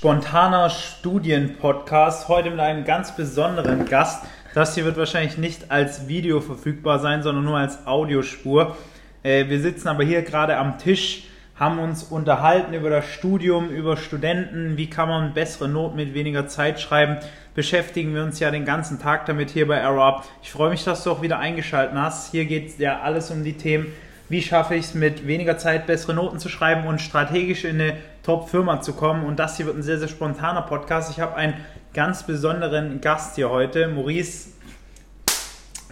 spontaner Studienpodcast. Heute mit einem ganz besonderen Gast. Das hier wird wahrscheinlich nicht als Video verfügbar sein, sondern nur als Audiospur. Äh, wir sitzen aber hier gerade am Tisch, haben uns unterhalten über das Studium, über Studenten, wie kann man bessere Noten mit weniger Zeit schreiben. Beschäftigen wir uns ja den ganzen Tag damit hier bei Up. Ich freue mich, dass du auch wieder eingeschaltet hast. Hier geht es ja alles um die Themen wie schaffe ich es mit weniger Zeit bessere Noten zu schreiben und strategisch in eine Top-Firma zu kommen. Und das hier wird ein sehr, sehr spontaner Podcast. Ich habe einen ganz besonderen Gast hier heute, Maurice.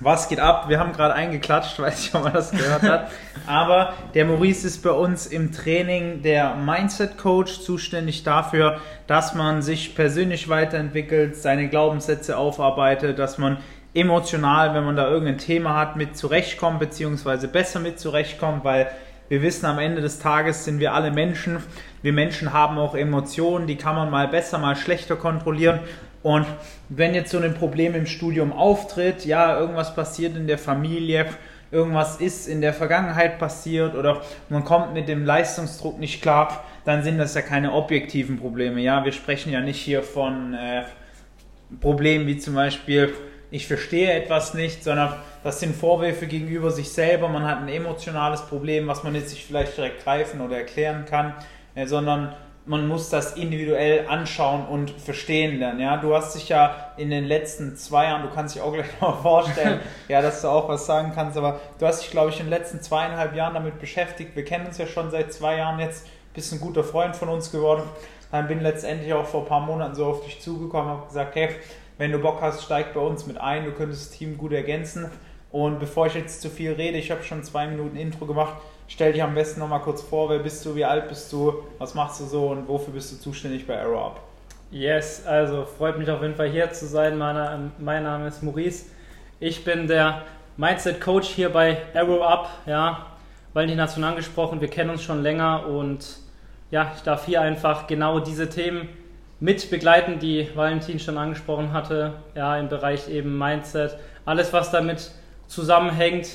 Was geht ab? Wir haben gerade eingeklatscht, weiß ich, ob man das gehört hat. Aber der Maurice ist bei uns im Training der Mindset Coach, zuständig dafür, dass man sich persönlich weiterentwickelt, seine Glaubenssätze aufarbeitet, dass man emotional, wenn man da irgendein Thema hat, mit zurechtkommt, beziehungsweise besser mit zurechtkommt, weil wir wissen, am Ende des Tages sind wir alle Menschen. Wir Menschen haben auch Emotionen, die kann man mal besser, mal schlechter kontrollieren. Und wenn jetzt so ein Problem im Studium auftritt, ja, irgendwas passiert in der Familie, irgendwas ist in der Vergangenheit passiert oder man kommt mit dem Leistungsdruck nicht klar, dann sind das ja keine objektiven Probleme. Ja, wir sprechen ja nicht hier von äh, Problemen wie zum Beispiel ich verstehe etwas nicht, sondern das sind Vorwürfe gegenüber sich selber. Man hat ein emotionales Problem, was man jetzt nicht vielleicht direkt greifen oder erklären kann, äh, sondern man muss das individuell anschauen und verstehen lernen. Ja, du hast dich ja in den letzten zwei Jahren, du kannst dich auch gleich mal vorstellen, ja, dass du auch was sagen kannst, aber du hast dich, glaube ich, in den letzten zweieinhalb Jahren damit beschäftigt. Wir kennen uns ja schon seit zwei Jahren jetzt, bist ein guter Freund von uns geworden. Dann bin letztendlich auch vor ein paar Monaten so auf dich zugekommen und gesagt, hey, wenn du Bock hast, steig bei uns mit ein. Du könntest das Team gut ergänzen. Und bevor ich jetzt zu viel rede, ich habe schon zwei Minuten Intro gemacht. Stell dich am besten nochmal kurz vor. Wer bist du? Wie alt bist du? Was machst du so? Und wofür bist du zuständig bei Arrow Up? Yes, also freut mich auf jeden Fall hier zu sein. Meine, mein Name ist Maurice. Ich bin der Mindset Coach hier bei Arrow Up. Ja, Valentin hat schon angesprochen, wir kennen uns schon länger und ja, ich darf hier einfach genau diese Themen mit begleiten, die Valentin schon angesprochen hatte, ja, im Bereich eben Mindset, alles was damit zusammenhängt.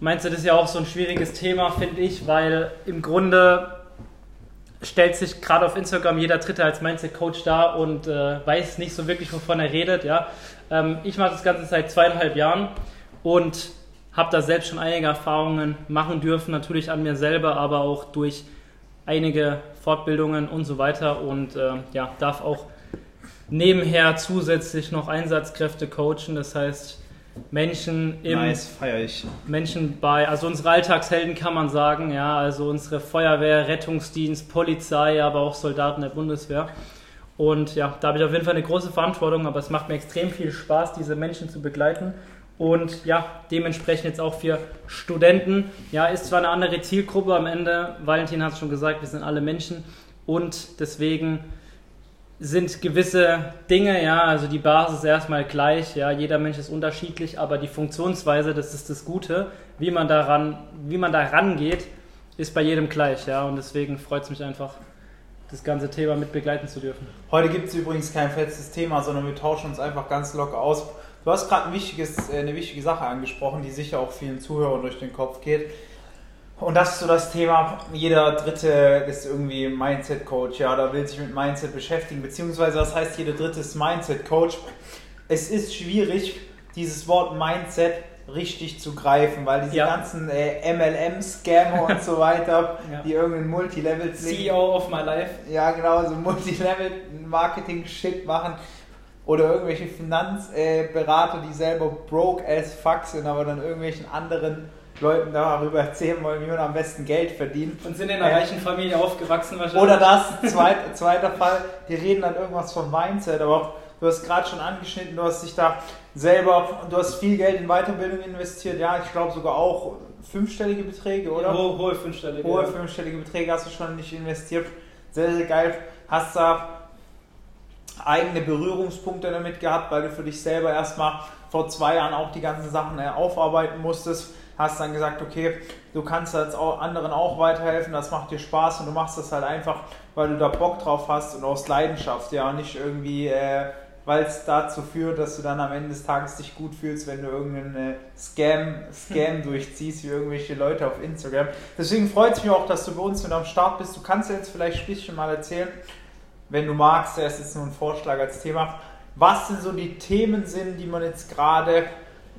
Mindset ist ja auch so ein schwieriges Thema, finde ich, weil im Grunde stellt sich gerade auf Instagram jeder Dritte als Mindset-Coach dar und äh, weiß nicht so wirklich, wovon er redet. Ja. Ähm, ich mache das Ganze seit zweieinhalb Jahren und habe da selbst schon einige Erfahrungen machen dürfen, natürlich an mir selber, aber auch durch einige Fortbildungen und so weiter und äh, ja, darf auch nebenher zusätzlich noch Einsatzkräfte coachen. Das heißt, Menschen im nice, feier ich. Menschen bei, also unsere Alltagshelden kann man sagen, ja, also unsere Feuerwehr, Rettungsdienst, Polizei, aber auch Soldaten der Bundeswehr. Und ja, da habe ich auf jeden Fall eine große Verantwortung, aber es macht mir extrem viel Spaß, diese Menschen zu begleiten und ja, dementsprechend jetzt auch für Studenten. Ja, ist zwar eine andere Zielgruppe am Ende, Valentin hat es schon gesagt, wir sind alle Menschen und deswegen sind gewisse Dinge, ja, also die Basis erstmal gleich, ja, jeder Mensch ist unterschiedlich, aber die Funktionsweise, das ist das Gute, wie man daran, wie man da rangeht, ist bei jedem gleich, ja, und deswegen freut es mich einfach, das ganze Thema mit begleiten zu dürfen. Heute gibt es übrigens kein festes Thema, sondern wir tauschen uns einfach ganz locker aus. Du hast gerade ein äh, eine wichtige Sache angesprochen, die sicher auch vielen Zuhörern durch den Kopf geht. Und das ist so das Thema, jeder Dritte ist irgendwie Mindset-Coach, ja, da will sich mit Mindset beschäftigen, beziehungsweise das heißt, jeder Dritte ist Mindset-Coach. Es ist schwierig, dieses Wort Mindset richtig zu greifen, weil diese ja. ganzen äh, MLM-Scammer und so weiter, ja. die irgendeinen Multilevel CEO of my life. Ja, genau, so Multilevel-Marketing-Shit machen oder irgendwelche Finanzberater, die selber broke as fuck sind, aber dann irgendwelchen anderen Leuten darüber erzählen wollen, wie man am besten Geld verdient. Und sind in einer äh, reichen Familie aufgewachsen wahrscheinlich. Oder das, zweit, zweiter Fall, die reden dann irgendwas von Mindset, aber du hast gerade schon angeschnitten, du hast dich da selber, du hast viel Geld in Weiterbildung investiert, ja, ich glaube sogar auch fünfstellige Beträge, oder? Hohe, hohe fünfstellige. Hohe fünfstellige Beträge hast du schon nicht investiert. Sehr, sehr geil. Hast da eigene Berührungspunkte damit gehabt, weil du für dich selber erstmal vor zwei Jahren auch die ganzen Sachen äh, aufarbeiten musstest. Hast dann gesagt, okay, du kannst jetzt auch anderen auch weiterhelfen, das macht dir Spaß und du machst das halt einfach, weil du da Bock drauf hast und aus Leidenschaft, ja, nicht irgendwie, äh, weil es dazu führt, dass du dann am Ende des Tages dich gut fühlst, wenn du irgendeinen äh, Scam, Scam durchziehst, wie irgendwelche Leute auf Instagram. Deswegen freut es mich auch, dass du bei uns mit am Start bist. Du kannst jetzt vielleicht ein bisschen mal erzählen, wenn du magst, das ist nur ein Vorschlag als Thema, was denn so die Themen sind, die man jetzt gerade,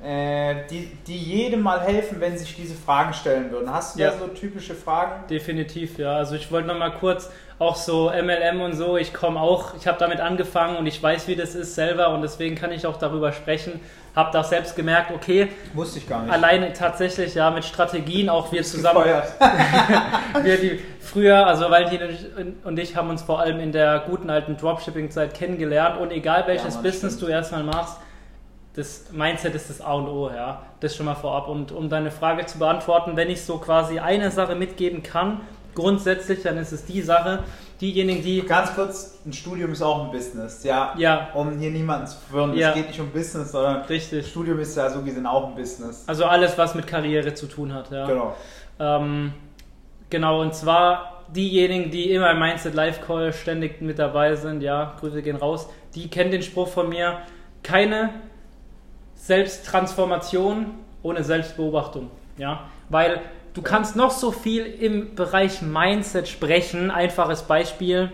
die, die jedem mal helfen, wenn sich diese Fragen stellen würden. Hast du ja. da so typische Fragen? Definitiv, ja. Also ich wollte noch mal kurz auch so MLM und so, ich komme auch, ich habe damit angefangen und ich weiß, wie das ist selber und deswegen kann ich auch darüber sprechen. Habe da selbst gemerkt, okay, wusste ich gar nicht. Alleine tatsächlich, ja, mit Strategien auch wir zusammen. wir die früher, also Valentin und ich haben uns vor allem in der guten alten Dropshipping-Zeit kennengelernt und egal welches ja, Business stimmt. du erstmal machst, das Mindset ist das A und O, ja. Das schon mal vorab. Und um deine Frage zu beantworten, wenn ich so quasi eine Sache mitgeben kann, grundsätzlich, dann ist es die Sache, diejenigen, die. Ganz kurz, ein Studium ist auch ein Business, ja. Ja. Um hier niemanden zu verwirren. Ja. Es geht nicht um Business, sondern Richtig. Studium ist ja so gesehen auch ein Business. Also alles, was mit Karriere zu tun hat, ja. Genau. Ähm, genau, und zwar diejenigen, die immer im Mindset Live Call ständig mit dabei sind, ja, Grüße gehen raus, die kennen den Spruch von mir, keine Selbsttransformation ohne Selbstbeobachtung, ja, weil Du kannst noch so viel im Bereich Mindset sprechen. Einfaches Beispiel.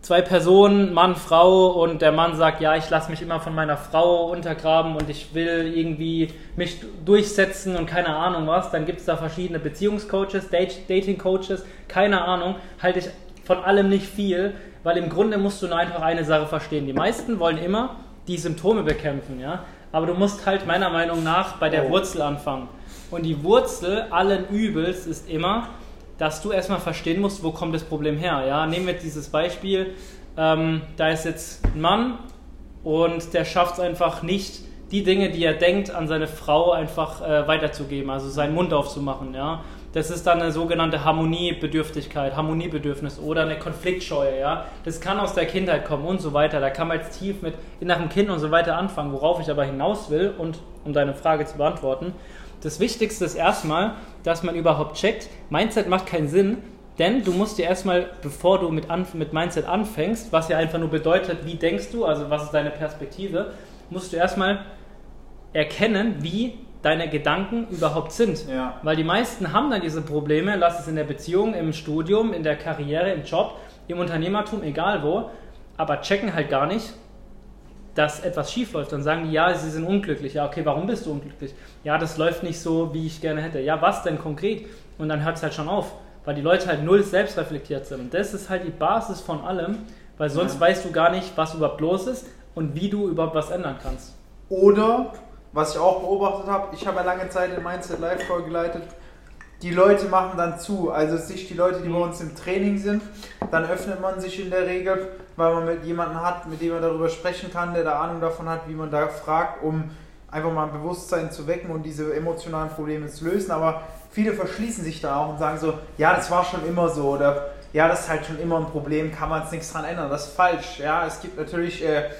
Zwei Personen, Mann, Frau, und der Mann sagt, ja, ich lasse mich immer von meiner Frau untergraben und ich will irgendwie mich durchsetzen und keine Ahnung was. Dann gibt es da verschiedene Beziehungscoaches, Dating-Coaches, keine Ahnung. Halte ich von allem nicht viel, weil im Grunde musst du nur einfach eine Sache verstehen. Die meisten wollen immer die Symptome bekämpfen, ja. Aber du musst halt meiner Meinung nach bei der oh. Wurzel anfangen. Und die Wurzel allen Übels ist immer, dass du erstmal verstehen musst, wo kommt das Problem her. Ja? Nehmen wir dieses Beispiel, ähm, da ist jetzt ein Mann und der schafft es einfach nicht, die Dinge, die er denkt, an seine Frau einfach äh, weiterzugeben, also seinen Mund aufzumachen. Ja? Das ist dann eine sogenannte Harmoniebedürftigkeit, Harmoniebedürfnis oder eine Konfliktscheue. Ja? Das kann aus der Kindheit kommen und so weiter. Da kann man jetzt tief mit inneren Kind und so weiter anfangen, worauf ich aber hinaus will und um deine Frage zu beantworten. Das Wichtigste ist erstmal, dass man überhaupt checkt, Mindset macht keinen Sinn, denn du musst dir erstmal, bevor du mit, mit Mindset anfängst, was ja einfach nur bedeutet, wie denkst du, also was ist deine Perspektive, musst du erstmal erkennen, wie deine Gedanken überhaupt sind. Ja. Weil die meisten haben dann diese Probleme, lass es in der Beziehung, im Studium, in der Karriere, im Job, im Unternehmertum, egal wo, aber checken halt gar nicht, dass etwas schief läuft, dann sagen die, ja, sie sind unglücklich. Ja, okay, warum bist du unglücklich? Ja, das läuft nicht so, wie ich gerne hätte. Ja, was denn konkret? Und dann hört es halt schon auf, weil die Leute halt null selbst reflektiert sind. Und das ist halt die Basis von allem, weil sonst ja. weißt du gar nicht, was überhaupt los ist und wie du überhaupt was ändern kannst. Oder, was ich auch beobachtet habe, ich habe ja lange Zeit in Mindset Live Call geleitet, die Leute machen dann zu. Also sich die Leute, die bei uns im Training sind, dann öffnet man sich in der Regel, weil man mit jemandem hat, mit dem man darüber sprechen kann, der da Ahnung davon hat, wie man da fragt, um einfach mal ein Bewusstsein zu wecken und diese emotionalen Probleme zu lösen. Aber viele verschließen sich da auch und sagen so, ja, das war schon immer so oder ja, das ist halt schon immer ein Problem, kann man es nichts dran ändern. Das ist falsch. Ja, es gibt natürlich äh,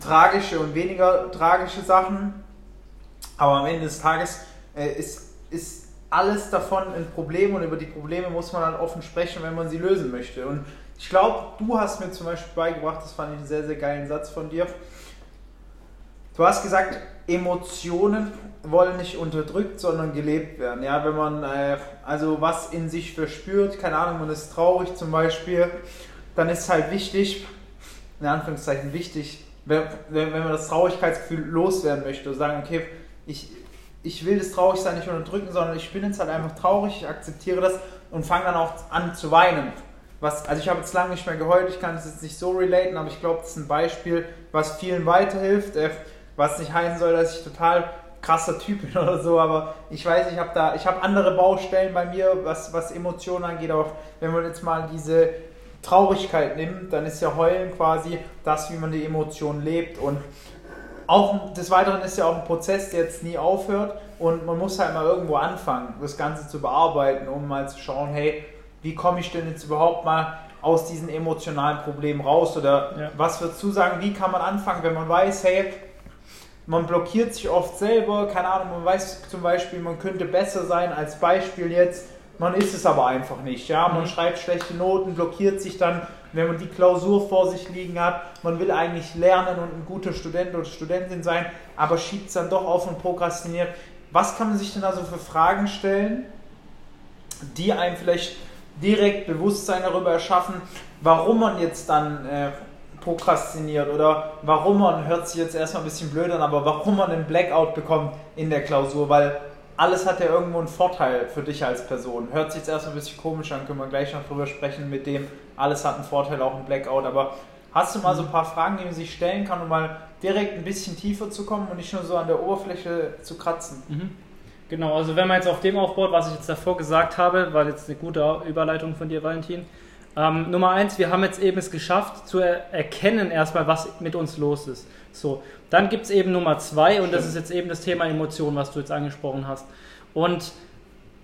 tragische und weniger tragische Sachen, aber am Ende des Tages äh, ist, ist alles davon ein Problem und über die Probleme muss man dann offen sprechen, wenn man sie lösen möchte. Und ich glaube, du hast mir zum Beispiel beigebracht, das fand ich einen sehr, sehr geilen Satz von dir. Du hast gesagt, Emotionen wollen nicht unterdrückt, sondern gelebt werden. Ja, wenn man äh, also was in sich verspürt, keine Ahnung, man ist traurig zum Beispiel, dann ist es halt wichtig, in Anführungszeichen wichtig, wenn, wenn man das Traurigkeitsgefühl loswerden möchte, sagen, okay, ich, ich will das Traurigsein nicht unterdrücken, sondern ich bin jetzt halt einfach traurig, ich akzeptiere das und fange dann auch an zu weinen. Was, also ich habe jetzt lange nicht mehr geheult, ich kann das jetzt nicht so relaten, aber ich glaube, das ist ein Beispiel, was vielen weiterhilft, äh, was nicht heißen soll, dass ich total krasser Typ bin oder so, aber ich weiß, ich habe da, ich habe andere Baustellen bei mir, was, was Emotionen angeht, aber wenn man jetzt mal diese Traurigkeit nimmt, dann ist ja Heulen quasi das, wie man die Emotionen lebt. Und auch des Weiteren ist ja auch ein Prozess, der jetzt nie aufhört. Und man muss halt mal irgendwo anfangen, das Ganze zu bearbeiten, um mal zu schauen, hey, wie komme ich denn jetzt überhaupt mal aus diesen emotionalen Problemen raus? Oder ja. was würdest du sagen, wie kann man anfangen, wenn man weiß, hey, man blockiert sich oft selber, keine Ahnung, man weiß zum Beispiel, man könnte besser sein, als Beispiel jetzt, man ist es aber einfach nicht, ja, man mhm. schreibt schlechte Noten, blockiert sich dann wenn man die Klausur vor sich liegen hat, man will eigentlich lernen und ein guter Student oder Studentin sein, aber schiebt es dann doch auf und prokrastiniert. Was kann man sich denn also für Fragen stellen, die einem vielleicht direkt Bewusstsein darüber erschaffen, warum man jetzt dann äh, prokrastiniert oder warum man, hört sich jetzt erstmal ein bisschen blöd an, aber warum man einen Blackout bekommt in der Klausur, weil alles hat ja irgendwo einen Vorteil für dich als Person. Hört sich jetzt erstmal ein bisschen komisch an, können wir gleich noch drüber sprechen, mit dem alles hat einen Vorteil, auch ein Blackout, aber hast du mal so ein paar Fragen, die man sich stellen kann, um mal direkt ein bisschen tiefer zu kommen und nicht nur so an der Oberfläche zu kratzen? Mhm. Genau, also wenn man jetzt auf dem aufbaut, was ich jetzt davor gesagt habe, war jetzt eine gute Überleitung von dir, Valentin. Ähm, Nummer eins, wir haben jetzt eben es geschafft zu er erkennen erstmal, was mit uns los ist. So, dann gibt es eben Nummer zwei und das ist jetzt eben das Thema Emotionen, was du jetzt angesprochen hast. Und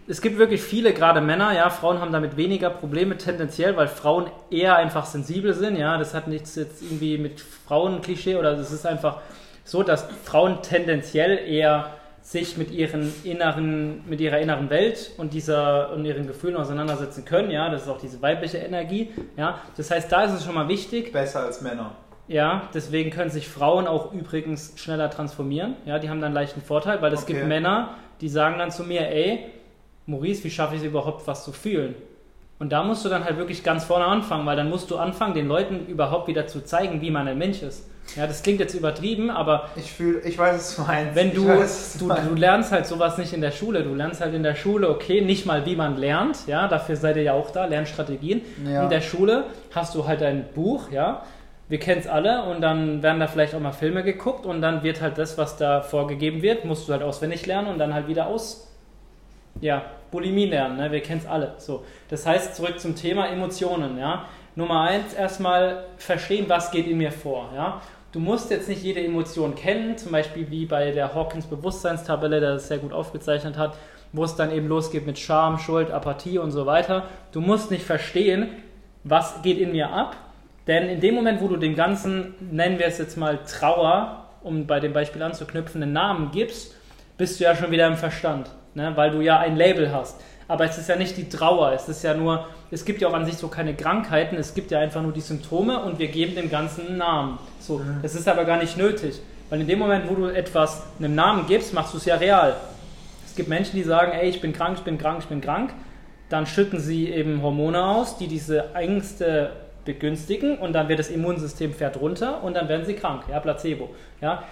es gibt wirklich viele, gerade Männer, ja, Frauen haben damit weniger Probleme tendenziell, weil Frauen eher einfach sensibel sind, ja, das hat nichts jetzt irgendwie mit Frauenklischee oder es ist einfach so, dass Frauen tendenziell eher sich mit ihren inneren, mit ihrer inneren Welt und dieser und ihren Gefühlen auseinandersetzen können, ja, das ist auch diese weibliche Energie, ja. Das heißt, da ist es schon mal wichtig. Besser als Männer. Ja, deswegen können sich Frauen auch übrigens schneller transformieren. Ja, die haben dann einen leichten Vorteil, weil es okay. gibt Männer, die sagen dann zu mir, ey, Maurice, wie schaffe ich es überhaupt, was zu fühlen? Und da musst du dann halt wirklich ganz vorne anfangen, weil dann musst du anfangen, den Leuten überhaupt wieder zu zeigen, wie man ein Mensch ist. Ja, das klingt jetzt übertrieben, aber ich fühle, ich weiß, was du meinst. Wenn du, weiß, du, du, lernst halt sowas nicht in der Schule. Du lernst halt in der Schule, okay, nicht mal wie man lernt, ja, dafür seid ihr ja auch da, Lernstrategien. Ja. In der Schule hast du halt ein Buch, ja, wir kennen es alle und dann werden da vielleicht auch mal Filme geguckt und dann wird halt das, was da vorgegeben wird, musst du halt auswendig lernen und dann halt wieder aus, ja, Bulimie lernen, ne? wir kennen es alle. So. Das heißt, zurück zum Thema Emotionen, ja. Nummer eins, erstmal verstehen, was geht in mir vor, ja. Du musst jetzt nicht jede Emotion kennen, zum Beispiel wie bei der Hawkins Bewusstseinstabelle, der das sehr gut aufgezeichnet hat, wo es dann eben losgeht mit Scham, Schuld, Apathie und so weiter. Du musst nicht verstehen, was geht in mir ab, denn in dem Moment, wo du dem Ganzen, nennen wir es jetzt mal Trauer, um bei dem Beispiel anzuknüpfen, einen Namen gibst, bist du ja schon wieder im Verstand, ne? weil du ja ein Label hast. Aber es ist ja nicht die Trauer, es ist ja nur, es gibt ja auch an sich so keine Krankheiten, es gibt ja einfach nur die Symptome und wir geben dem Ganzen einen Namen. So, mhm. das ist aber gar nicht nötig, weil in dem Moment, wo du etwas einen Namen gibst, machst du es ja real. Es gibt Menschen, die sagen, ey, ich bin krank, ich bin krank, ich bin krank. Dann schütten sie eben Hormone aus, die diese Ängste begünstigen und dann wird das Immunsystem fährt runter und dann werden sie krank, ja, Placebo. Ja.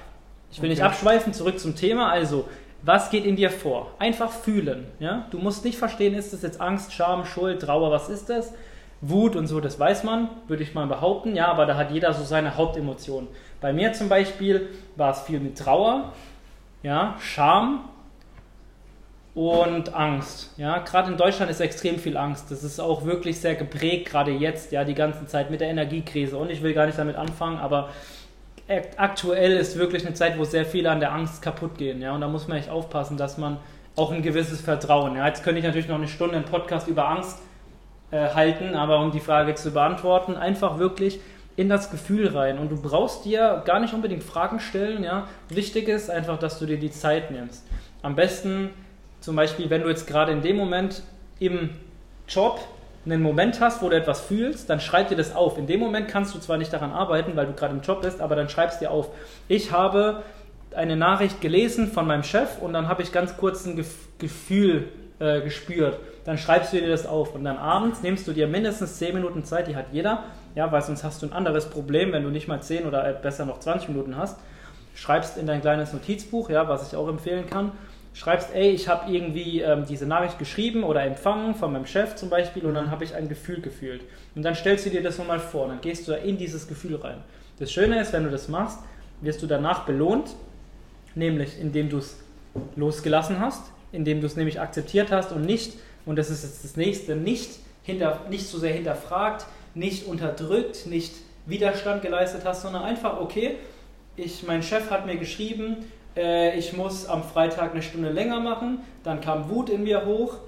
Ich will okay. nicht abschweifen, zurück zum Thema. Also, was geht in dir vor? Einfach fühlen. Ja? Du musst nicht verstehen, ist das jetzt Angst, Scham, Schuld, Trauer, was ist das? Wut und so, das weiß man, würde ich mal behaupten. Ja, aber da hat jeder so seine Hauptemotionen. Bei mir zum Beispiel war es viel mit Trauer, ja, Scham, und Angst. Ja, gerade in Deutschland ist extrem viel Angst. Das ist auch wirklich sehr geprägt, gerade jetzt, ja, die ganze Zeit mit der Energiekrise. Und ich will gar nicht damit anfangen, aber aktuell ist wirklich eine Zeit, wo sehr viele an der Angst kaputt gehen. Ja, und da muss man echt aufpassen, dass man auch ein gewisses Vertrauen. Ja, jetzt könnte ich natürlich noch eine Stunde einen Podcast über Angst äh, halten, aber um die Frage zu beantworten, einfach wirklich in das Gefühl rein. Und du brauchst dir gar nicht unbedingt Fragen stellen. Ja, wichtig ist einfach, dass du dir die Zeit nimmst. Am besten zum Beispiel, wenn du jetzt gerade in dem Moment im Job einen Moment hast, wo du etwas fühlst, dann schreib dir das auf. In dem Moment kannst du zwar nicht daran arbeiten, weil du gerade im Job bist, aber dann schreibst dir auf. Ich habe eine Nachricht gelesen von meinem Chef und dann habe ich ganz kurz ein Gefühl äh, gespürt. Dann schreibst du dir das auf und dann abends nimmst du dir mindestens 10 Minuten Zeit, die hat jeder, ja, weil sonst hast du ein anderes Problem, wenn du nicht mal 10 oder besser noch 20 Minuten hast. Schreibst in dein kleines Notizbuch, ja, was ich auch empfehlen kann schreibst, ey, ich habe irgendwie ähm, diese Nachricht geschrieben oder empfangen von meinem Chef zum Beispiel und dann habe ich ein Gefühl gefühlt. Und dann stellst du dir das nochmal vor, dann gehst du da in dieses Gefühl rein. Das Schöne ist, wenn du das machst, wirst du danach belohnt, nämlich indem du es losgelassen hast, indem du es nämlich akzeptiert hast und nicht, und das ist jetzt das nächste, nicht, hinter, nicht so sehr hinterfragt, nicht unterdrückt, nicht Widerstand geleistet hast, sondern einfach, okay, ich, mein Chef hat mir geschrieben, äh, ich muss am Freitag eine Stunde länger machen, dann kam Wut in mir hoch,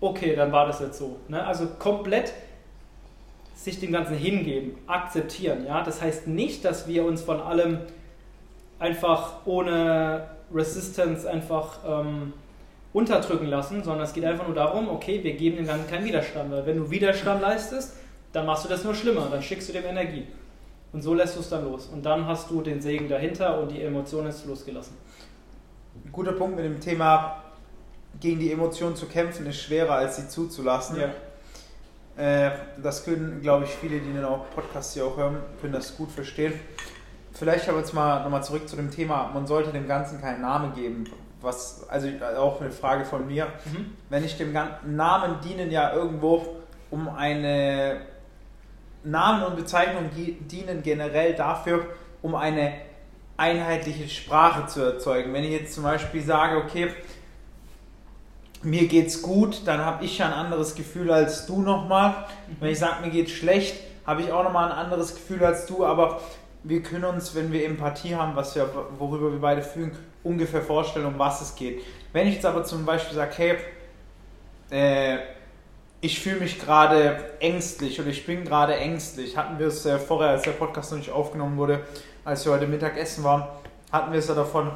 okay, dann war das jetzt so. Ne? Also komplett sich dem Ganzen hingeben, akzeptieren. Ja? Das heißt nicht, dass wir uns von allem einfach ohne Resistance einfach ähm, unterdrücken lassen, sondern es geht einfach nur darum, okay, wir geben dem Ganzen keinen Widerstand, weil wenn du Widerstand leistest, dann machst du das nur schlimmer, dann schickst du dem Energie. Und so lässt du es dann los. Und dann hast du den Segen dahinter und die Emotion ist losgelassen guter Punkt mit dem Thema, gegen die Emotionen zu kämpfen, ist schwerer als sie zuzulassen. Ja. Äh, das können, glaube ich, viele, die den auch Podcast hier auch hören, können das gut verstehen. Vielleicht aber jetzt mal nochmal zurück zu dem Thema, man sollte dem Ganzen keinen Namen geben. Was, also auch eine Frage von mir. Mhm. Wenn ich dem ganzen Namen dienen ja irgendwo um eine Namen und Bezeichnungen dienen generell dafür, um eine einheitliche Sprache zu erzeugen. Wenn ich jetzt zum Beispiel sage, okay, mir geht's gut, dann habe ich ja ein anderes Gefühl als du nochmal. Wenn ich sage, mir geht's schlecht, habe ich auch nochmal ein anderes Gefühl als du, aber wir können uns, wenn wir Empathie haben, was wir, worüber wir beide fühlen, ungefähr vorstellen, um was es geht. Wenn ich jetzt aber zum Beispiel sage, hey, äh, ich fühle mich gerade ängstlich oder ich bin gerade ängstlich, hatten wir es äh, vorher, als der Podcast noch nicht aufgenommen wurde, als wir heute Mittag essen waren, hatten wir es ja davon,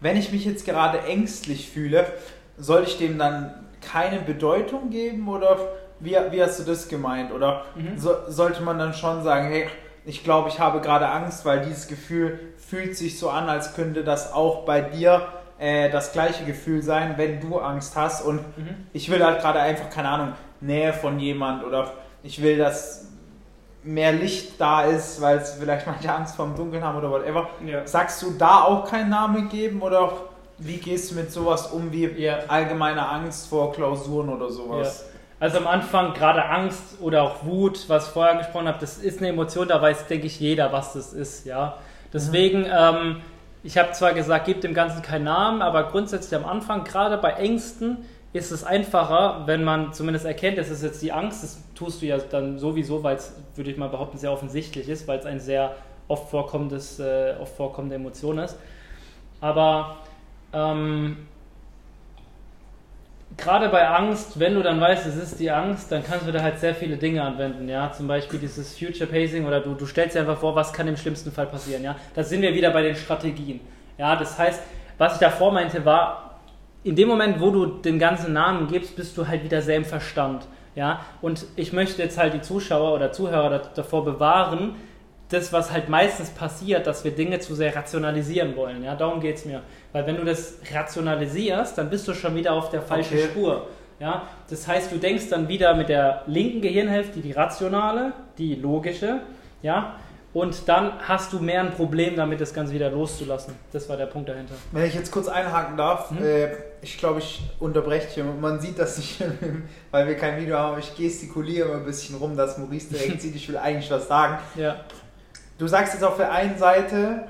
wenn ich mich jetzt gerade ängstlich fühle, soll ich dem dann keine Bedeutung geben oder wie, wie hast du das gemeint? Oder mhm. so, sollte man dann schon sagen, hey, ich glaube, ich habe gerade Angst, weil dieses Gefühl fühlt sich so an, als könnte das auch bei dir äh, das gleiche Gefühl sein, wenn du Angst hast. Und mhm. ich will halt gerade einfach, keine Ahnung, Nähe von jemand oder ich will, dass mehr Licht da ist, weil es vielleicht manche Angst vor dem Dunkeln haben oder whatever. Ja. Sagst du da auch keinen Namen geben oder wie gehst du mit sowas um wie ja. allgemeine Angst vor Klausuren oder sowas? Ja. Also am Anfang gerade Angst oder auch Wut, was ich vorher gesprochen habe, das ist eine Emotion, da weiß, denke ich, jeder, was das ist, ja. Deswegen, mhm. ähm, ich habe zwar gesagt, gebt dem Ganzen keinen Namen, aber grundsätzlich am Anfang, gerade bei Ängsten, ist es einfacher, wenn man zumindest erkennt, es ist jetzt die Angst, das tust du ja dann sowieso, weil es, würde ich mal behaupten, sehr offensichtlich ist, weil es ein sehr oft vorkommendes, äh, oft vorkommende Emotion ist. Aber ähm, gerade bei Angst, wenn du dann weißt, es ist die Angst, dann kannst du da halt sehr viele Dinge anwenden, ja, zum Beispiel dieses Future Pacing oder du, du stellst dir einfach vor, was kann im schlimmsten Fall passieren, ja, da sind wir wieder bei den Strategien, ja, das heißt, was ich davor meinte war, in dem Moment, wo du den ganzen Namen gibst, bist du halt wieder sehr im Verstand, ja, und ich möchte jetzt halt die Zuschauer oder Zuhörer davor bewahren, das, was halt meistens passiert, dass wir Dinge zu sehr rationalisieren wollen. Ja, darum geht es mir. Weil wenn du das rationalisierst, dann bist du schon wieder auf der falschen okay. Spur. Ja, das heißt, du denkst dann wieder mit der linken Gehirnhälfte die rationale, die logische, ja, und dann hast du mehr ein Problem damit, das Ganze wieder loszulassen. Das war der Punkt dahinter. Wenn ich jetzt kurz einhaken darf, mhm. äh, ich glaube, ich unterbreche hier. Man sieht das nicht, weil wir kein Video haben, ich gestikuliere immer ein bisschen rum, dass Maurice direkt sieht, ich will eigentlich was sagen. Ja. Du sagst jetzt auf der einen Seite,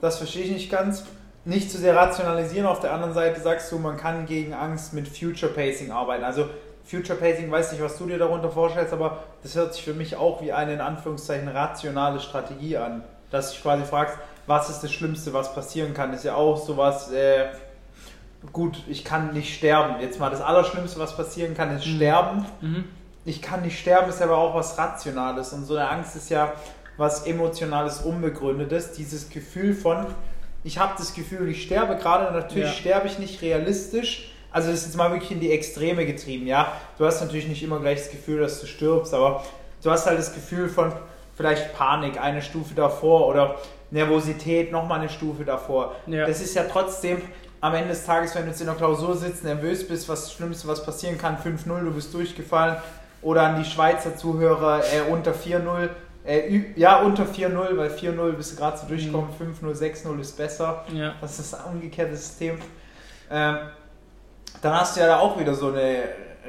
das verstehe ich nicht ganz, nicht zu sehr rationalisieren. Auf der anderen Seite sagst du, man kann gegen Angst mit Future Pacing arbeiten. Also Future Pacing, weiß nicht, was du dir darunter vorstellst, aber das hört sich für mich auch wie eine in Anführungszeichen rationale Strategie an. Dass du quasi fragst, was ist das Schlimmste, was passieren kann. ist ja auch sowas, äh, gut, ich kann nicht sterben. Jetzt mal das Allerschlimmste, was passieren kann, ist mhm. sterben. Mhm. Ich kann nicht sterben, ist aber auch was Rationales. Und so eine Angst ist ja was Emotionales, Unbegründetes. Dieses Gefühl von, ich habe das Gefühl, ich sterbe gerade, natürlich ja. sterbe ich nicht realistisch. Also das ist jetzt mal wirklich in die Extreme getrieben, ja. Du hast natürlich nicht immer gleich das Gefühl, dass du stirbst, aber du hast halt das Gefühl von vielleicht Panik eine Stufe davor oder Nervosität nochmal eine Stufe davor. Ja. Das ist ja trotzdem am Ende des Tages, wenn du jetzt in der Klausur sitzt, nervös bist, was das Schlimmste, was passieren kann, 5-0, du bist durchgefallen oder an die Schweizer Zuhörer äh, unter 4-0, äh, ja, unter 4-0, weil 4-0 bist du gerade so durchgekommen, mhm. 5-0, 6-0 ist besser. Ja. Das ist das umgekehrte System. Ähm, dann hast du ja da auch wieder so eine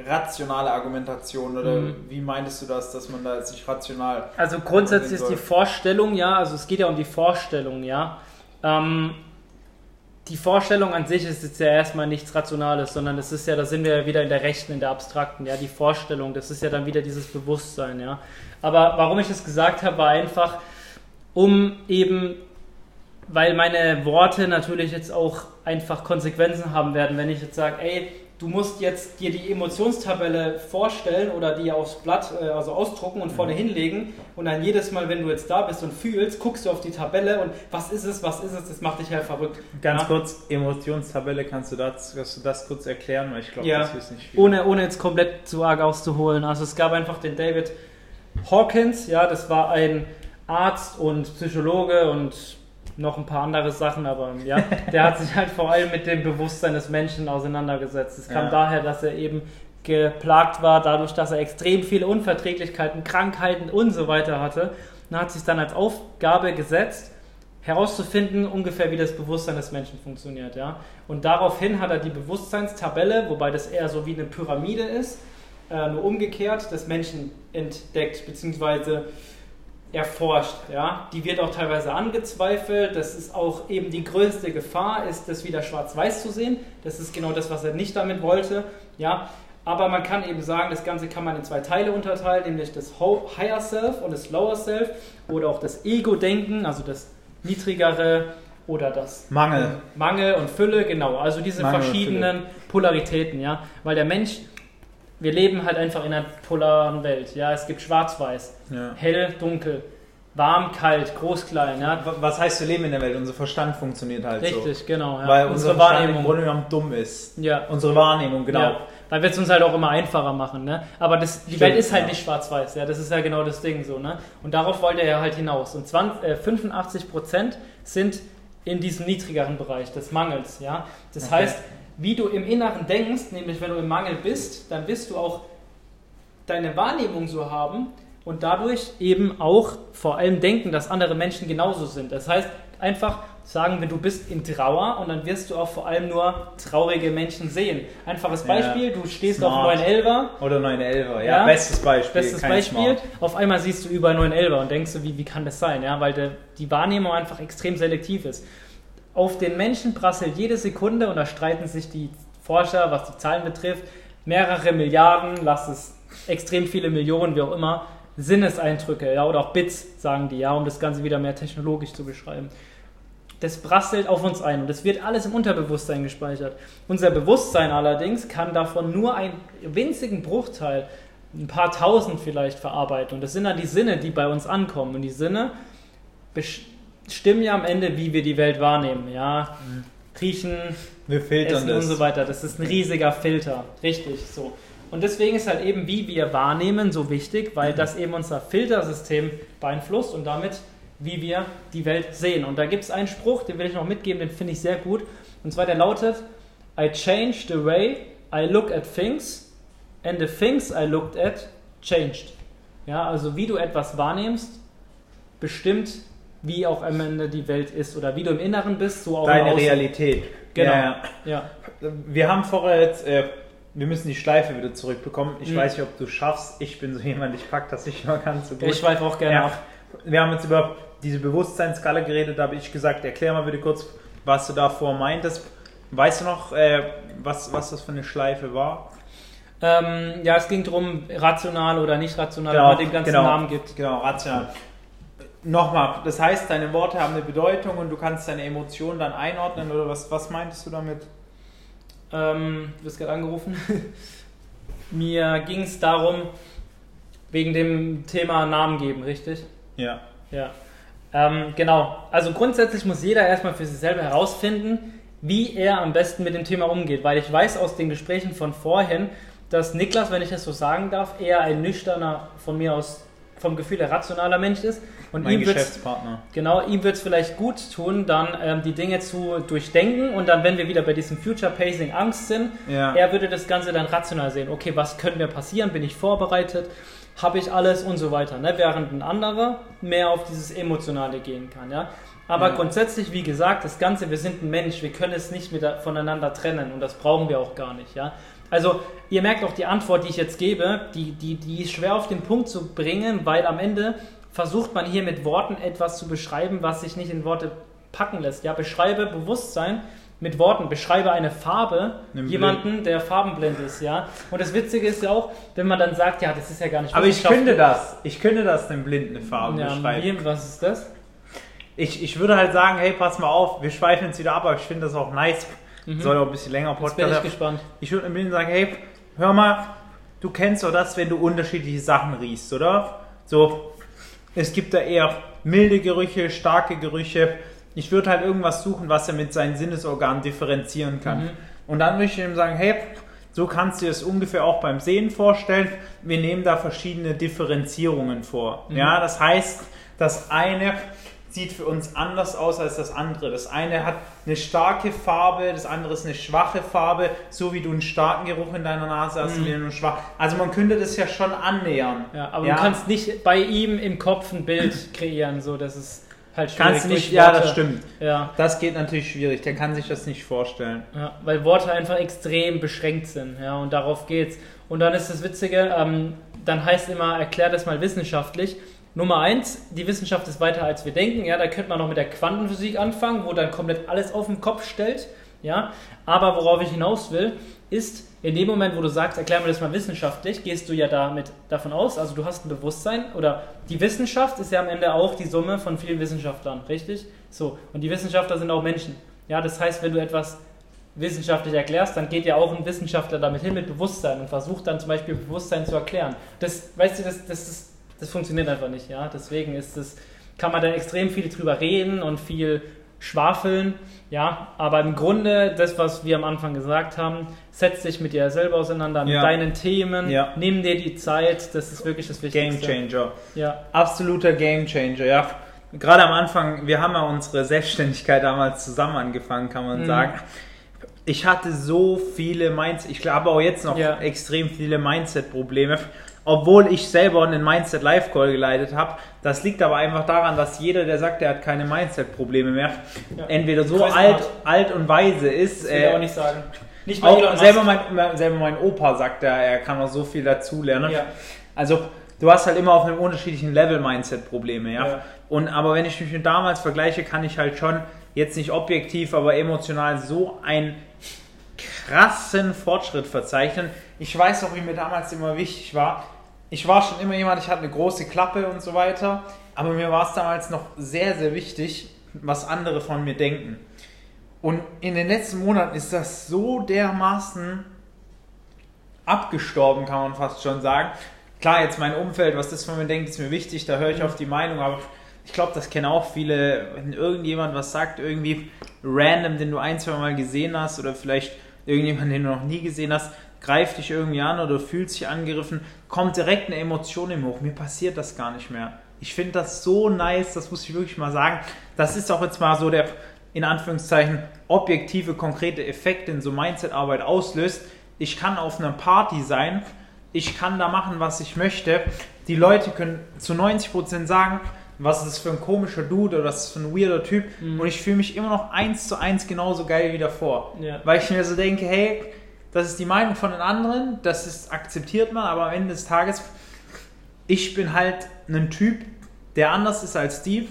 rationale Argumentation oder mhm. wie meintest du das, dass man da sich rational. Also grundsätzlich ist die Vorstellung, ja, also es geht ja um die Vorstellung, ja. Ähm, die Vorstellung an sich ist jetzt ja erstmal nichts Rationales, sondern das ist ja, da sind wir ja wieder in der Rechten, in der Abstrakten, ja, die Vorstellung, das ist ja dann wieder dieses Bewusstsein, ja. Aber warum ich das gesagt habe, war einfach, um eben, weil meine Worte natürlich jetzt auch einfach Konsequenzen haben werden, wenn ich jetzt sage, ey, du musst jetzt dir die Emotionstabelle vorstellen oder die aufs Blatt äh, also ausdrucken und vorne mhm. hinlegen und dann jedes Mal, wenn du jetzt da bist und fühlst, guckst du auf die Tabelle und was ist es, was ist es, das macht dich halt verrückt. Ganz ja? kurz, Emotionstabelle, kannst du, das, kannst du das kurz erklären, weil ich glaube, ja. das ist nicht viel. Ohne, ohne jetzt komplett zu arg auszuholen. Also es gab einfach den David Hawkins, ja, das war ein Arzt und Psychologe und noch ein paar andere Sachen, aber ja, der hat sich halt vor allem mit dem Bewusstsein des Menschen auseinandergesetzt. Es kam ja. daher, dass er eben geplagt war, dadurch, dass er extrem viele Unverträglichkeiten, Krankheiten und so weiter hatte. Und hat sich dann als Aufgabe gesetzt, herauszufinden, ungefähr wie das Bewusstsein des Menschen funktioniert. Ja? Und daraufhin hat er die Bewusstseinstabelle, wobei das eher so wie eine Pyramide ist, äh, nur umgekehrt, des Menschen entdeckt bzw. erforscht. Ja? Die wird auch teilweise angezweifelt. Das ist auch eben die größte Gefahr, ist das wieder schwarz-weiß zu sehen. Das ist genau das, was er nicht damit wollte. Ja? Aber man kann eben sagen, das Ganze kann man in zwei Teile unterteilen, nämlich das Higher Self und das Lower Self oder auch das Ego-Denken, also das niedrigere oder das Mangel. Mangel und Fülle, genau. Also diese Mangel verschiedenen Polaritäten, ja. Weil der Mensch, wir leben halt einfach in einer polaren Welt, ja. Es gibt schwarz-weiß, Ja. hell, dunkel, warm, kalt, groß, klein, ja. Was heißt wir leben in der Welt? Unser Verstand funktioniert halt so. Richtig, genau. Ja. Weil unser Unsere Verstand im Wahrnehmung. Grunde genommen dumm ist. Ja. Unsere Wahrnehmung, genau. Weil wir es uns halt auch immer einfacher machen, ne? Aber das, die Stimmt, Welt ist halt nicht schwarz-weiß, ja, das ist ja genau das Ding so, ne? Und darauf wollte er ja halt hinaus. Und 20, äh, 85% sind in diesem niedrigeren Bereich des Mangels, ja. Das Okay. heißt, wie du im Inneren denkst, nämlich wenn du im Mangel bist, dann wirst du auch deine Wahrnehmung so haben und dadurch eben auch vor allem denken, dass andere Menschen genauso sind. Das heißt, einfach sagen wir, du bist in Trauer und dann wirst du auch vor allem nur traurige Menschen sehen. Einfaches Ja. Beispiel, du stehst Smart. auf 911er, Oder 911, ja. Ja. Bestes Beispiel. bestes Beispiel, Smart. auf einmal siehst du über 911er und denkst du, wie, wie kann das sein? Ja, weil der, die Wahrnehmung einfach extrem selektiv ist. Auf den Menschen prasselt jede Sekunde und da streiten sich die Forscher, was die Zahlen betrifft, mehrere Milliarden, lass es extrem viele Millionen, wie auch immer, Sinneseindrücke, ja, oder auch Bits, sagen die, ja, um das Ganze wieder mehr technologisch zu beschreiben. Das prasselt auf uns ein und das wird alles im Unterbewusstsein gespeichert. Unser Bewusstsein allerdings kann davon nur einen winzigen Bruchteil, ein paar tausend vielleicht verarbeiten. Und das sind dann die Sinne, die bei uns ankommen. Und die Sinne bestimmen ja am Ende, wie wir die Welt wahrnehmen. Ja, riechen, Wir filtern Essen das. und so weiter. Das ist ein riesiger Filter. Richtig, so. Und deswegen ist halt eben, wie wir wahrnehmen, so wichtig, weil das eben unser Filtersystem beeinflusst und damit, wie wir die Welt sehen. Und da gibt es einen Spruch, den will ich noch mitgeben, den finde ich sehr gut. Und zwar der lautet: I changed the way I look at things and the things I looked at changed. Ja, also wie du etwas wahrnimmst, bestimmt, wie auch am Ende die Welt ist oder wie du im Inneren bist, so auch Deine. Realität. Genau. Ja, Ja. ja. Wir haben vorher jetzt, äh, wir müssen die Schleife wieder zurückbekommen. Ich Mhm. weiß nicht, ob du schaffst. Ich bin so jemand, ich pack das nicht immer ganz so gut. Ich schweife auch gerne Ja. ab. Wir haben jetzt über diese Bewusstseinsskala geredet, da habe ich gesagt, erklär mal bitte kurz, was du davor meintest. Weißt du noch, äh, was, was das für eine Schleife war? Ähm, ja, es ging darum, rational oder nicht rational, Genau, man dem ganzen genau. Namen gibt. Genau, rational. Nochmal, das heißt, deine Worte haben eine Bedeutung und du kannst deine Emotionen dann einordnen oder was, was meintest du damit? Ähm, du wirst gerade angerufen. Mir ging es darum, wegen dem Thema Namen geben, richtig? Ja. Ja. Ähm, genau. Also grundsätzlich muss jeder erstmal für sich selber herausfinden, wie er am besten mit dem Thema umgeht. Weil ich weiß aus den Gesprächen von vorhin, dass Niklas, wenn ich das so sagen darf, eher ein nüchterner, von mir aus vom Gefühl her rationaler Mensch ist. Und Mein Geschäftspartner. Genau, ihm wird es vielleicht gut tun, dann ähm, die Dinge zu durchdenken und dann, wenn wir wieder bei diesem Future Pacing Angst sind, Ja. er würde das Ganze dann rational sehen. Okay, was könnte mir passieren? Bin ich vorbereitet? Habe ich alles und so weiter. Ne? Während ein anderer mehr auf dieses Emotionale gehen kann. Ja? Aber Ja. grundsätzlich, wie gesagt, das Ganze, wir sind ein Mensch, wir können es nicht mit, voneinander trennen und das brauchen wir auch gar nicht. Ja? Also, ihr merkt auch die Antwort, die ich jetzt gebe, die, die, die ist schwer auf den Punkt zu bringen, weil am Ende versucht man hier mit Worten etwas zu beschreiben, was sich nicht in Worte packen lässt. Ja, beschreibe Bewusstsein mit Worten, beschreibe eine Farbe, Nimm jemanden, der farbenblind ist, ja. Und das Witzige ist ja auch, wenn man dann sagt, ja, das ist ja gar nicht Aber ich könnte das. Ich könnte das den Blinden eine Farbe Ja, beschreiben. wie, was ist das? Ich, ich würde halt sagen, hey, pass mal auf, wir schweifen jetzt wieder ab, aber ich finde das auch nice. Soll auch ein bisschen länger Mhm. Jetzt bin Podcast ich gespannt. Ich würde dem Blinden sagen, hey, hör mal, du kennst doch das, wenn du unterschiedliche Sachen riechst, oder? So, es gibt da eher milde Gerüche, starke Gerüche. Ich würde halt irgendwas suchen, was er mit seinen Sinnesorganen differenzieren kann. Mhm. Und dann würde ich ihm sagen, hey, so kannst du dir das ungefähr auch beim Sehen vorstellen. Wir nehmen da verschiedene Differenzierungen vor. Mhm. Ja, das heißt, das eine sieht für uns anders aus als das andere. Das eine hat eine starke Farbe, das andere ist eine schwache Farbe, so wie du einen starken Geruch in deiner Nase hast, mhm. wie einen schwach. Also man könnte das ja schon annähern. Ja, aber ja. du kannst nicht bei ihm im Kopf ein Bild kreieren, so dass es halt schwierig Kannst nicht, ja, das stimmt. Ja. Das geht natürlich schwierig, der kann sich das nicht vorstellen. Ja, weil Worte einfach extrem beschränkt sind, ja, und darauf geht's. Und dann ist das Witzige, ähm, dann heißt immer, erklär das mal wissenschaftlich. Nummer eins, die Wissenschaft ist weiter als wir denken. Ja, da könnte man noch mit der Quantenphysik anfangen, wo dann komplett alles auf den Kopf stellt. Ja, aber worauf ich hinaus will, ist, in dem Moment, wo du sagst, erklär mir das mal wissenschaftlich, gehst du ja damit davon aus, also du hast ein Bewusstsein oder die Wissenschaft ist ja am Ende auch die Summe von vielen Wissenschaftlern, richtig? So, und die Wissenschaftler sind auch Menschen. Ja, das heißt, wenn du etwas wissenschaftlich erklärst, dann geht ja auch ein Wissenschaftler damit hin mit Bewusstsein und versucht dann zum Beispiel Bewusstsein zu erklären. Das, weißt du, das, das ist das funktioniert einfach nicht, ja. Deswegen ist es, kann man da extrem viel drüber reden und viel schwafeln, ja. Aber im Grunde, das, was wir am Anfang gesagt haben, setz dich mit dir selber auseinander, mit ja. deinen Themen, ja. nimm dir die Zeit, das ist wirklich das Wichtigste. Game Changer. Ja. Absoluter Game Changer, ja. Gerade am Anfang, wir haben ja unsere Selbstständigkeit damals zusammen angefangen, kann man mhm. sagen ich hatte so viele Mindset, ich glaube auch jetzt noch ja. extrem viele Mindset-Probleme obwohl ich selber einen Mindset Live Call geleitet habe. Das liegt aber einfach daran, dass jeder, der sagt, er hat keine Mindset-Probleme mehr, ja. entweder so alt, alt und weise ist. Das will äh, ich auch nicht sagen. Nicht auch selber mein, selber mein Opa sagt, er, er kann noch so viel dazulernen. Ja. Also du hast halt immer auf einem unterschiedlichen Level Mindset-Probleme, ja? ja. Und aber wenn ich mich mit damals vergleiche, kann ich halt schon jetzt nicht objektiv, aber emotional so einen krassen Fortschritt verzeichnen. Ich weiß auch, wie mir damals immer wichtig war, ich war schon immer jemand, ich hatte eine große Klappe und so weiter, aber mir war es damals noch sehr, sehr wichtig, was andere von mir denken. Und in den letzten Monaten ist das so dermaßen abgestorben, kann man fast schon sagen. Klar, jetzt mein Umfeld, was das von mir denkt, ist mir wichtig, da höre ich mhm. auf die Meinung, aber ich glaube, das kennen auch viele, wenn irgendjemand was sagt, irgendwie random, den du ein, zwei Mal gesehen hast oder vielleicht irgendjemand, den du noch nie gesehen hast, greift dich irgendwie an oder fühlt sich angegriffen, kommt direkt eine Emotion im Hoch. Mir passiert das gar nicht mehr. Ich finde das so nice, das muss ich wirklich mal sagen. Das ist auch jetzt mal so der, in Anführungszeichen, objektive, konkrete Effekt, den so Mindset-Arbeit auslöst. Ich kann auf einer Party sein, ich kann da machen, was ich möchte. Die Leute können zu 90% sagen, was ist das für ein komischer Dude oder was ist das für ein weirder Typ. Mhm. Und ich fühle mich immer noch eins zu eins genauso geil wie davor. Ja. Weil ich mir so denke, hey, das ist die Meinung von den anderen, das ist, akzeptiert man, aber am Ende des Tages, ich bin halt ein Typ, der anders ist als Steve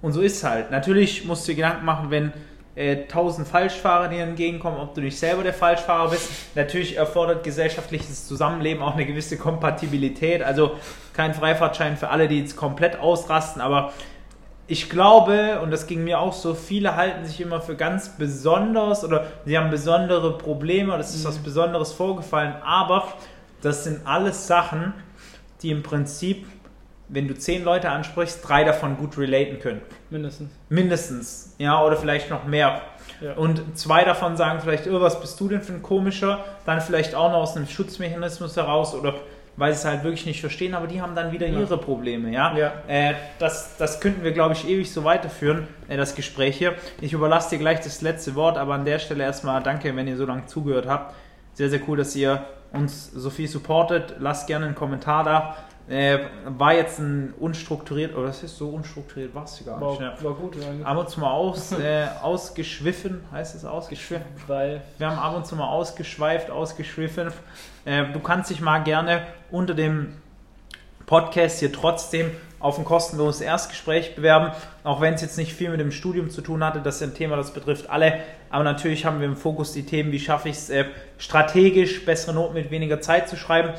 und so ist es halt. Natürlich musst du dir Gedanken machen, wenn äh, tausend Falschfahrer dir entgegenkommen, ob du nicht selber der Falschfahrer bist. Natürlich erfordert gesellschaftliches Zusammenleben auch eine gewisse Kompatibilität, also kein Freifahrtschein für alle, die jetzt komplett ausrasten, aber ich glaube, und das ging mir auch so, viele halten sich immer für ganz besonders oder sie haben besondere Probleme oder es ist mhm. was Besonderes vorgefallen, aber das sind alles Sachen, die im Prinzip, wenn du zehn Leute ansprichst, drei davon gut relaten können. Mindestens. Mindestens, ja, oder vielleicht noch mehr. Ja. Und zwei davon sagen vielleicht, oh, was bist du denn für ein komischer? Dann vielleicht auch noch aus einem Schutzmechanismus heraus oder weil sie es halt wirklich nicht verstehen, aber die haben dann wieder ja. ihre Probleme, ja. ja. Äh, das, das könnten wir, glaube ich, ewig so weiterführen, äh, das Gespräch hier. Ich überlasse dir gleich das letzte Wort, aber an der Stelle erstmal danke, wenn ihr so lange zugehört habt. Sehr, sehr cool, dass ihr uns so viel supportet. Lasst gerne einen Kommentar da. Äh, war jetzt ein unstrukturiert, oder das ist so unstrukturiert, war es gar nicht. War, war gut, ja. Ab und zu mal aus, äh, ausgeschwiffen, heißt es ausgeschwiffen? Weil wir haben ab und zu mal ausgeschweift, ausgeschwiffen. Äh, du kannst dich mal gerne unter dem Podcast hier trotzdem auf ein kostenloses Erstgespräch bewerben, auch wenn es jetzt nicht viel mit dem Studium zu tun hatte. Das ist ein Thema, das betrifft alle. Aber natürlich haben wir im Fokus die Themen, wie schaffe ich es äh, strategisch, bessere Noten mit weniger Zeit zu schreiben.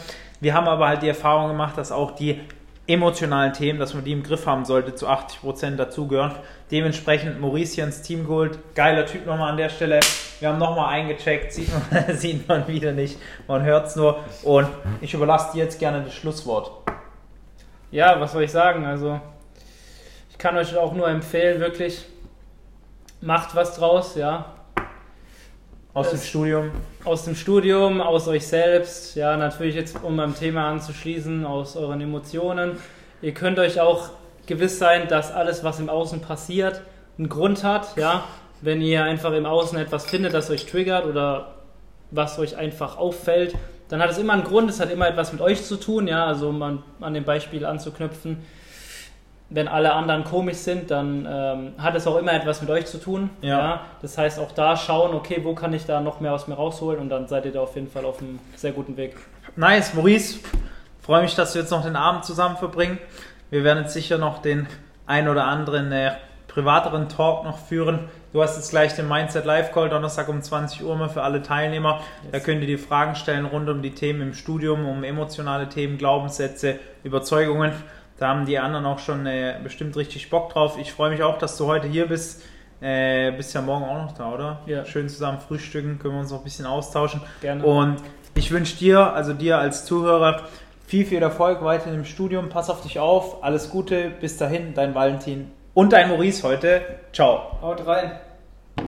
Wir haben aber halt die Erfahrung gemacht, dass auch die emotionalen Themen, dass man die im Griff haben sollte, zu 80 Prozent dazugehören. Dementsprechend ins Team geholt. Geiler Typ nochmal an der Stelle. Wir haben nochmal eingecheckt, sieht man, sieht man wieder nicht, man hört es nur. Und ich überlasse dir jetzt gerne das Schlusswort. Ja, was soll ich sagen? Also, ich kann euch auch nur empfehlen, wirklich, macht was draus, ja. Aus dem Studium? Aus dem Studium, aus euch selbst, ja, natürlich jetzt, um beim Thema anzuschließen, aus euren Emotionen. Ihr könnt euch auch gewiss sein, dass alles, was im Außen passiert, einen Grund hat. Ja? Wenn ihr einfach im Außen etwas findet, das euch triggert oder was euch einfach auffällt, dann hat es immer einen Grund, es hat immer etwas mit euch zu tun. Ja? Also um an, an dem Beispiel anzuknüpfen, wenn alle anderen komisch sind, dann ähm, hat es auch immer etwas mit euch zu tun. Ja. ja. Das heißt, auch da schauen, okay, wo kann ich da noch mehr aus mir rausholen und dann seid ihr da auf jeden Fall auf einem sehr guten Weg. Nice, Maurice. Freue mich, dass wir jetzt noch den Abend zusammen verbringen. Wir werden jetzt sicher noch den ein oder anderen äh, privateren Talk noch führen. Du hast jetzt gleich den Mindset Live Call Donnerstag um 20 Uhr mal für alle Teilnehmer. Yes. Da könnt ihr die Fragen stellen rund um die Themen im Studium, um emotionale Themen, Glaubenssätze, Überzeugungen. Da haben die anderen auch schon äh, bestimmt richtig Bock drauf. Ich freue mich auch, dass du heute hier bist. Äh, bist ja morgen auch noch da, oder? Ja. Schön zusammen frühstücken, können wir uns noch ein bisschen austauschen. Gerne. Und ich wünsche dir, also dir als Zuhörer, viel, viel Erfolg weiterhin im Studium. Pass auf dich auf. Alles Gute. Bis dahin, dein Valentin und dein Maurice heute. Ciao. Haut rein.